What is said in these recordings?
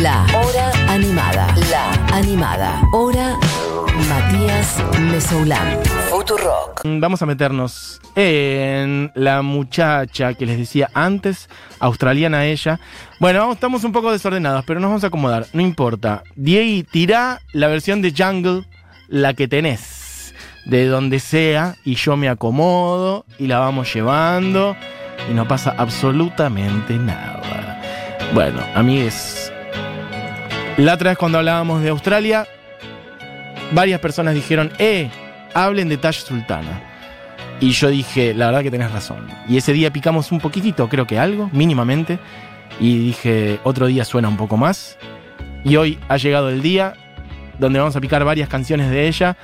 La Hora Animada. La Animada. Hora Matías Mesoulán. Futurock. Vamos a meternos en la muchacha que les decía antes, australiana ella. Bueno, estamos un poco desordenados, pero nos vamos a acomodar, no importa. Diego, tira la versión de Jungle, la que tenés, de donde sea, y yo me acomodo y la vamos llevando y no pasa absolutamente nada. Bueno, amigues, la otra vez cuando hablábamos de Australia, varias personas dijeron, eh, hablen de Taj Sultana. Y yo dije, la verdad que tenés razón. Y ese día picamos un poquitito, creo que algo, mínimamente. Y dije, otro día suena un poco más. Y hoy ha llegado el día donde vamos a picar varias canciones de ella,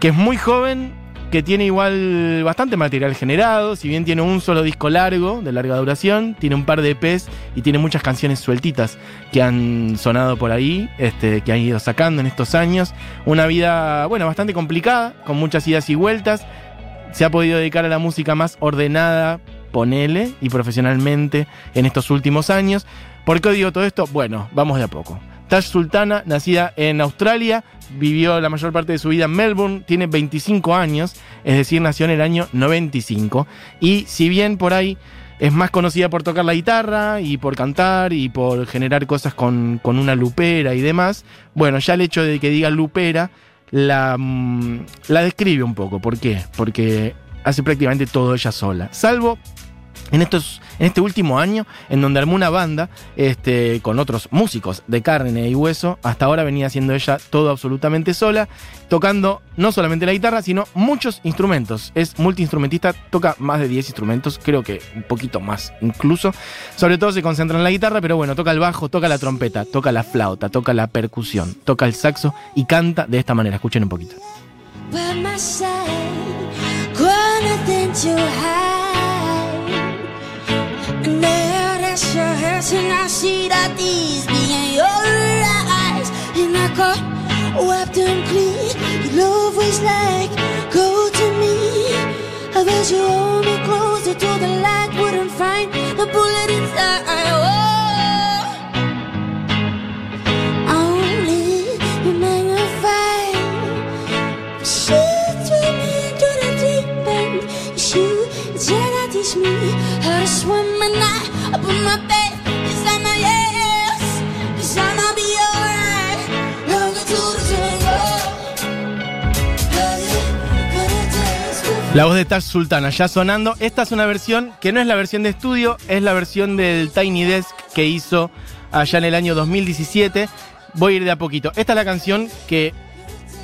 que es muy joven, que tiene igual bastante material generado, si bien tiene un solo disco largo, de larga duración, tiene un par de EPs y tiene muchas canciones sueltitas que han sonado por ahí, este, que han ido sacando en estos años. Una vida, bueno, bastante complicada, con muchas idas y vueltas. Se ha podido dedicar a la música más ordenada, ponele, y profesionalmente en estos últimos años. ¿Por qué digo todo esto? Bueno, vamos de a poco. Taj Sultana, nacida en Australia, vivió la mayor parte de su vida en Melbourne, tiene 25 años, es decir, nació en el año 95. Y si bien por ahí es más conocida por tocar la guitarra y por cantar y por generar cosas con, con una lupera y demás, bueno, ya el hecho de que diga lupera la, mm, la describe un poco. ¿Por qué? Porque hace prácticamente todo ella sola. Salvo en, estos, en este último año, en donde armó una banda este, con otros músicos de carne y hueso, hasta ahora venía haciendo ella todo absolutamente sola, tocando no solamente la guitarra, sino muchos instrumentos. Es multiinstrumentista, toca más de 10 instrumentos, creo que un poquito más incluso. Sobre todo se concentra en la guitarra, pero bueno, toca el bajo, toca la trompeta, toca la flauta, toca la percusión, toca el saxo y canta de esta manera. Escuchen un poquito. And I see that these being your eyes. And I got wiped them clean. Your love was like La voz de Taj Sultana ya sonando. Esta es una versión que no es la versión de estudio, es la versión del Tiny Desk que hizo allá en el año 2017. Voy a ir de a poquito. Esta es la canción que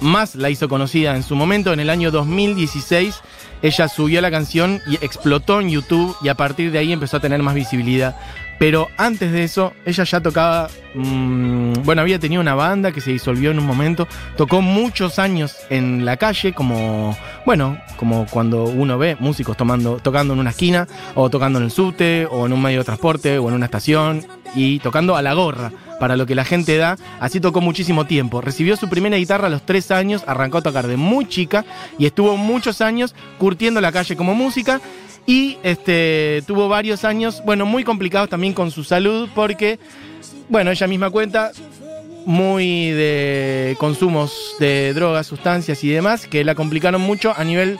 más la hizo conocida en su momento, en el año 2016. Ella subió la canción y explotó en YouTube y a partir de ahí empezó a tener más visibilidad. Pero antes de eso, ella ya tocaba, mm, bueno, había tenido una banda que se disolvió en un momento, tocó muchos años en la calle, como, bueno, como cuando uno ve músicos tocando en una esquina, o tocando en el subte, o en un medio de transporte, o en una estación, y tocando a la gorra, para lo que la gente da. Así tocó muchísimo tiempo. Recibió su primera guitarra a los tres años, arrancó a tocar de muy chica, y estuvo muchos años curtiendo la calle como música. Y este, tuvo varios años, bueno, muy complicados también con su salud, porque, bueno, ella misma cuenta, muy de consumos de drogas, sustancias y demás, que la complicaron mucho a nivel,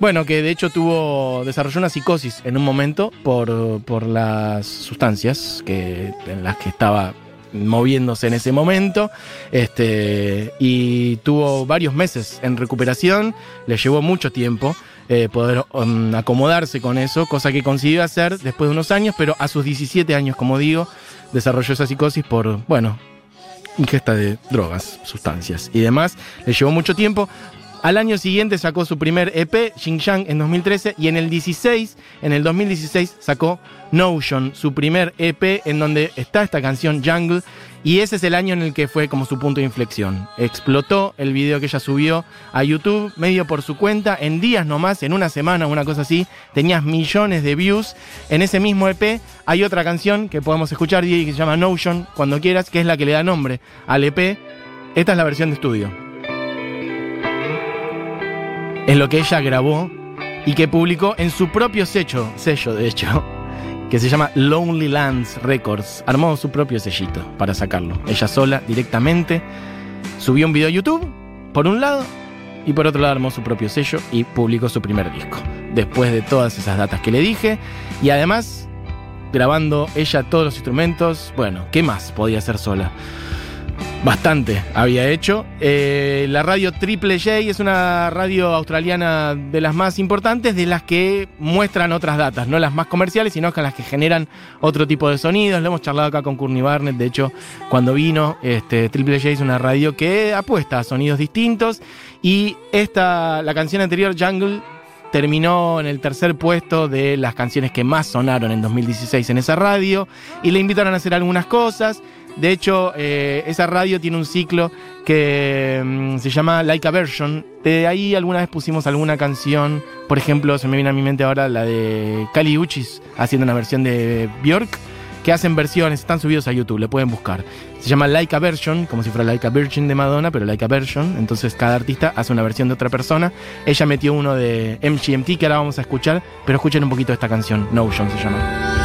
bueno, que de hecho tuvo, desarrolló una psicosis en un momento por, por las sustancias que, en las que estaba moviéndose en ese momento este, y tuvo varios meses en recuperación, le llevó mucho tiempo eh, poder um, acomodarse con eso, cosa que consiguió hacer después de unos años, pero a sus 17 años, como digo, desarrolló esa psicosis por, bueno, ingesta de drogas, sustancias y demás. Le llevó mucho tiempo. Al año siguiente sacó su primer EP, Xinjiang, en 2013, y en el 16, en el 2016, sacó Notion, su primer EP, en donde está esta canción Jungle, y ese es el año en el que fue como su punto de inflexión. Explotó el video que ella subió a YouTube, medio por su cuenta, en días nomás, en una semana, una cosa así, tenías millones de views. En ese mismo EP hay otra canción que podemos escuchar, que se llama Notion, cuando quieras, que es la que le da nombre al EP. Esta es la versión de estudio es lo que ella grabó y que publicó en su propio sello, sello de hecho, que se llama Lonely Lands Records. Armó su propio sellito para sacarlo. Ella sola, directamente. Subió un video a YouTube, por un lado, y por otro lado armó su propio sello y publicó su primer disco. Después de todas esas datas que le dije. Y además, grabando ella todos los instrumentos. Bueno, ¿qué más podía hacer sola? Bastante había hecho. Eh, la radio Triple J es una radio australiana de las más importantes, de las que muestran otras datas, no las más comerciales, sino las que generan otro tipo de sonidos. Lo hemos charlado acá con Courtney Barnett, de hecho, cuando vino, este, Triple J es una radio que apuesta a sonidos distintos. Y esta, la canción anterior, Jungle, terminó en el tercer puesto de las canciones que más sonaron en 2016 en esa radio. Y le invitaron a hacer algunas cosas. De hecho, eh, esa radio tiene un ciclo que mm, se llama Like a Version. De ahí alguna vez pusimos alguna canción. Por ejemplo, se me viene a mi mente ahora la de Kali Uchis haciendo una versión de Björk. Que hacen versiones, están subidos a YouTube, le pueden buscar. Se llama Like a Version, como si fuera Like a Virgin de Madonna, pero Like a Version. Entonces cada artista hace una versión de otra persona. Ella metió uno de MGMT que ahora vamos a escuchar, pero escuchen un poquito esta canción, Notion se llama.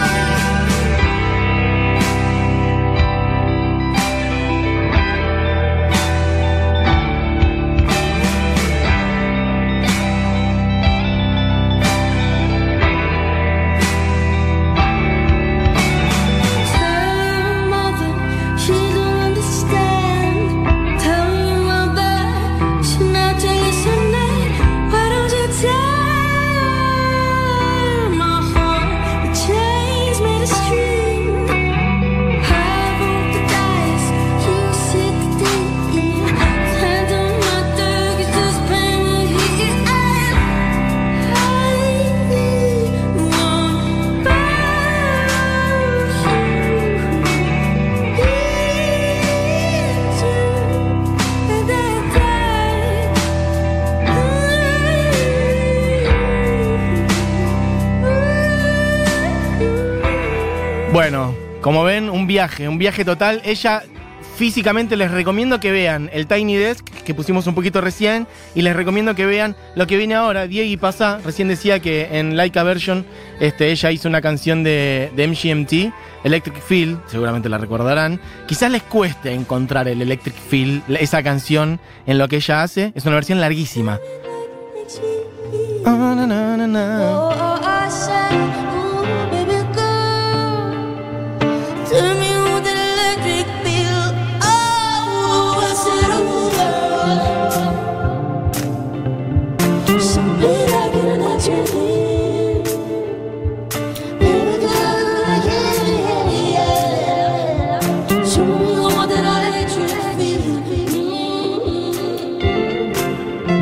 Como ven, un viaje, un viaje total. Ella físicamente les recomiendo que vean el Tiny Desk que pusimos un poquito recién y les recomiendo que vean lo que viene ahora. Diego y Pasa recién decía que en Laika Version este, ella hizo una canción de, de MGMT, Electric Feel, seguramente la recordarán. Quizás les cueste encontrar el Electric Feel, esa canción en lo que ella hace. Es una versión larguísima. Ah, na, na, na,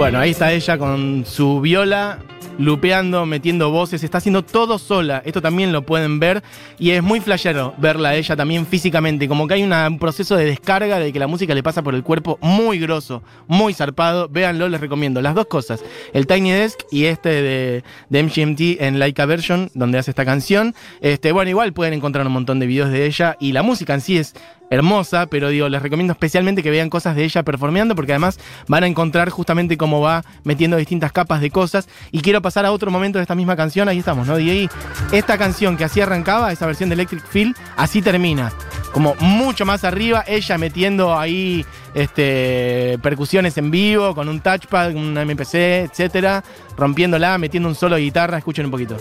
Bueno, ahí está ella con su viola, lupeando, metiendo voces, está haciendo todo sola. Esto también lo pueden ver y es muy flashero verla a ella también físicamente. Como que hay una- un proceso de descarga de que la música le pasa por el cuerpo muy grosso, muy zarpado. Véanlo, les recomiendo. Las dos cosas, el Tiny Desk y este de, de MGMT en Laika Version, donde hace esta canción. Este, bueno, igual pueden encontrar un montón de videos de ella y la música en sí es hermosa, pero digo, les recomiendo especialmente que vean cosas de ella performeando, porque además van a encontrar justamente cómo va metiendo distintas capas de cosas. Y quiero pasar a otro momento de esta misma canción, ahí estamos, ¿no? DJ, esta canción que así arrancaba, esa versión de Electric Feel, así termina. Como mucho más arriba, ella metiendo ahí este, percusiones en vivo, con un touchpad, un MPC, etcétera, rompiéndola, metiendo un solo de guitarra, escuchen un poquito.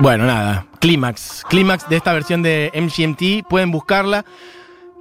Bueno, nada, clímax, clímax de esta versión de MGMT, pueden buscarla.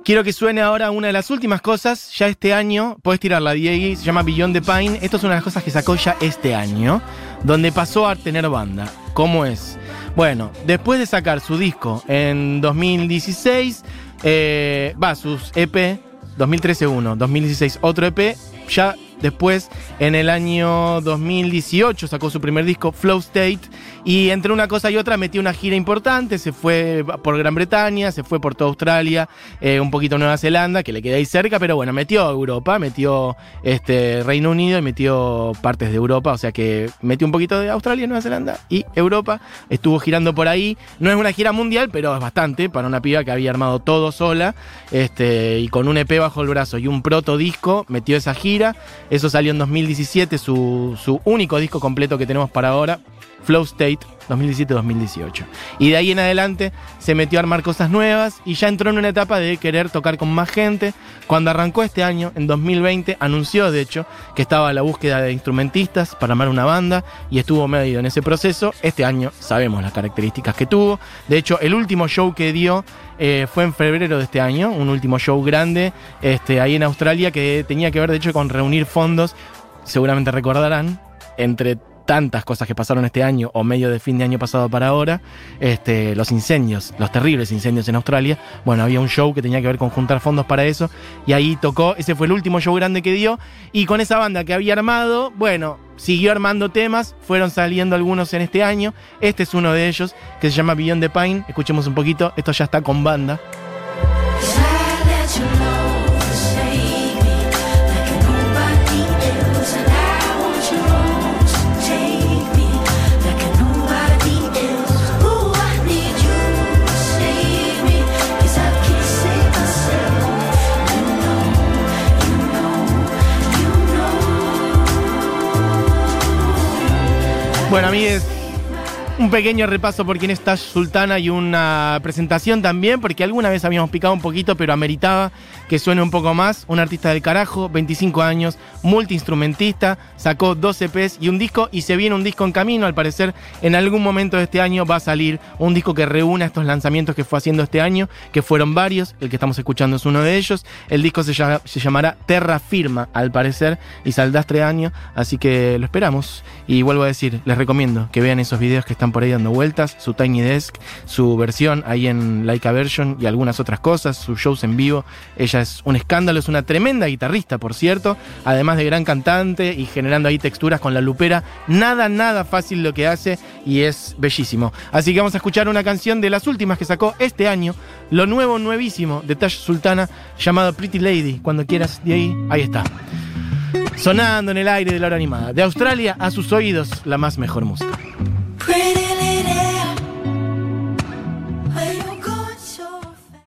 Quiero que suene ahora una de las últimas cosas, ya este año, puedes tirarla, Diego, se llama Beyond the Pine. Esto es una de las cosas que sacó ya este año, donde pasó a tener banda. ¿Cómo es? Bueno, después de sacar su disco en 2016, eh, va, sus EP, 2013 uno, 2016 otro EP, ya Después, en el año 2018, sacó su primer disco, Flow State. Y entre una cosa y otra metió una gira importante. Se fue por Gran Bretaña, se fue por toda Australia, eh, un poquito Nueva Zelanda, que le queda ahí cerca. Pero bueno, metió Europa, metió este, Reino Unido y metió partes de Europa. O sea que metió un poquito de Australia, Nueva Zelanda y Europa. Estuvo girando por ahí. No es una gira mundial, pero es bastante para una piba que había armado todo sola. Este, y con un EP bajo el brazo y un proto disco, metió esa gira. Eso salió en 2017, su, su único disco completo que tenemos para ahora. Flow State 2017-2018. Y de ahí en adelante se metió a armar cosas nuevas y ya entró en una etapa de querer tocar con más gente. Cuando arrancó este año, en 2020, anunció de hecho que estaba a la búsqueda de instrumentistas para armar una banda y estuvo medio en ese proceso. Este año sabemos las características que tuvo. De hecho, el último show que dio eh, fue en febrero de este año, un último show grande este, ahí en Australia que tenía que ver de hecho con reunir fondos, seguramente recordarán, entre tantas cosas que pasaron este año o medio de fin de año pasado para ahora, este, los incendios, los terribles incendios en Australia, bueno, había un show que tenía que ver con juntar fondos para eso y ahí tocó, ese fue el último show grande que dio. Y con esa banda que había armado, bueno, siguió armando temas, fueron saliendo algunos en este año, este es uno de ellos que se llama Beyond the Pine, escuchemos un poquito, esto ya está con banda. Bueno, amigues, un pequeño repaso por quién es Tash Sultana y una presentación también, porque alguna vez habíamos picado un poquito, pero ameritaba que suene un poco más. Un artista del carajo, 25 años, multiinstrumentista, sacó 12 EPs y un disco, y se viene un disco en camino. Al parecer, en algún momento de este año va a salir un disco que reúna estos lanzamientos que fue haciendo este año, que fueron varios. El que estamos escuchando es uno de ellos. El disco se llamará Terra Firma, al parecer, y saldrá este año, así que lo esperamos. Y vuelvo a decir, les recomiendo que vean esos videos que están por ahí dando vueltas, su Tiny Desk, su versión ahí en Laika Version y algunas otras cosas, sus shows en vivo. Ella es un escándalo, es una tremenda guitarrista, por cierto, además de gran cantante y generando ahí texturas con la lupera. Nada, nada fácil lo que hace y es bellísimo. Así que vamos a escuchar una canción de las últimas que sacó este año, lo nuevo, nuevísimo de Tash Sultana, llamado Pretty Lady. Cuando quieras, de ahí, ahí está. Sonando en el aire de la hora animada. De Australia a sus oídos, la más mejor música. Pretty